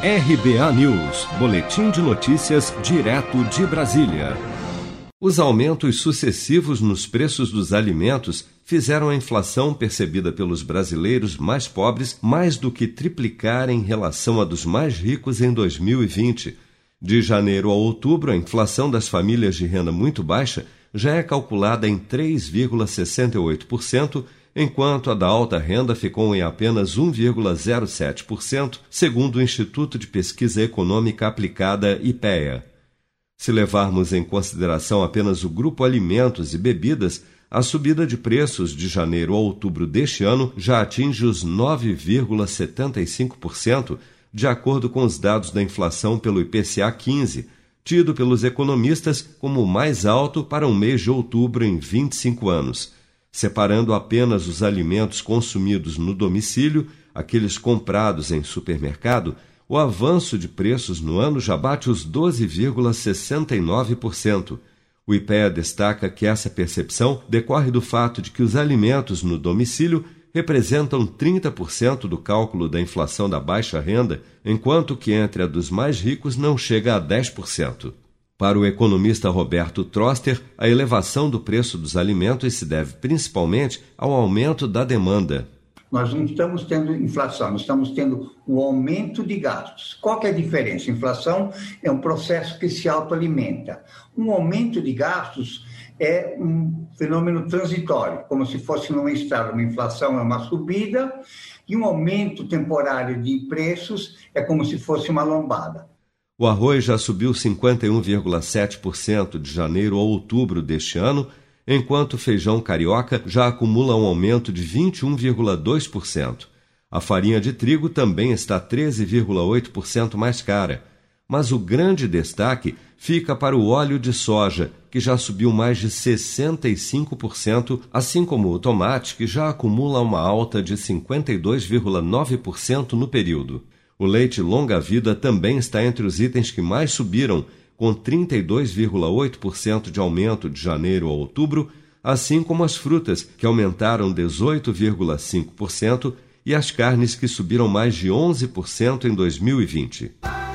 RBA News, Boletim de Notícias, direto de Brasília. Os aumentos sucessivos nos preços dos alimentos fizeram a inflação percebida pelos brasileiros mais pobres mais do que triplicar em relação à dos mais ricos em 2020. De janeiro a outubro, a inflação das famílias de renda muito baixa já é calculada em 3,68% enquanto a da alta renda ficou em apenas 1,07%, segundo o Instituto de Pesquisa Econômica Aplicada IPEA. Se levarmos em consideração apenas o grupo alimentos e bebidas, a subida de preços de janeiro a outubro deste ano já atinge os 9,75%, de acordo com os dados da inflação pelo IPCA 15, tido pelos economistas como o mais alto para um mês de outubro em 25 anos separando apenas os alimentos consumidos no domicílio, aqueles comprados em supermercado, o avanço de preços no ano já bate os 12,69%. O IPEA destaca que essa percepção decorre do fato de que os alimentos no domicílio representam 30% do cálculo da inflação da baixa renda, enquanto que entre a dos mais ricos não chega a 10%. Para o economista Roberto Troster, a elevação do preço dos alimentos se deve principalmente ao aumento da demanda. Nós não estamos tendo inflação, nós estamos tendo um aumento de gastos. Qual é a diferença? Inflação é um processo que se autoalimenta. Um aumento de gastos é um fenômeno transitório, como se fosse numa estrada. Uma inflação é uma subida e um aumento temporário de preços é como se fosse uma lombada. O arroz já subiu 51,7% de janeiro a outubro deste ano, enquanto o feijão carioca já acumula um aumento de 21,2%. A farinha de trigo também está 13,8% mais cara, mas o grande destaque fica para o óleo de soja, que já subiu mais de 65%, assim como o tomate, que já acumula uma alta de 52,9% no período. O leite longa-vida também está entre os itens que mais subiram, com 32,8% de aumento de janeiro a outubro, assim como as frutas, que aumentaram 18,5%, e as carnes, que subiram mais de 11% em 2020.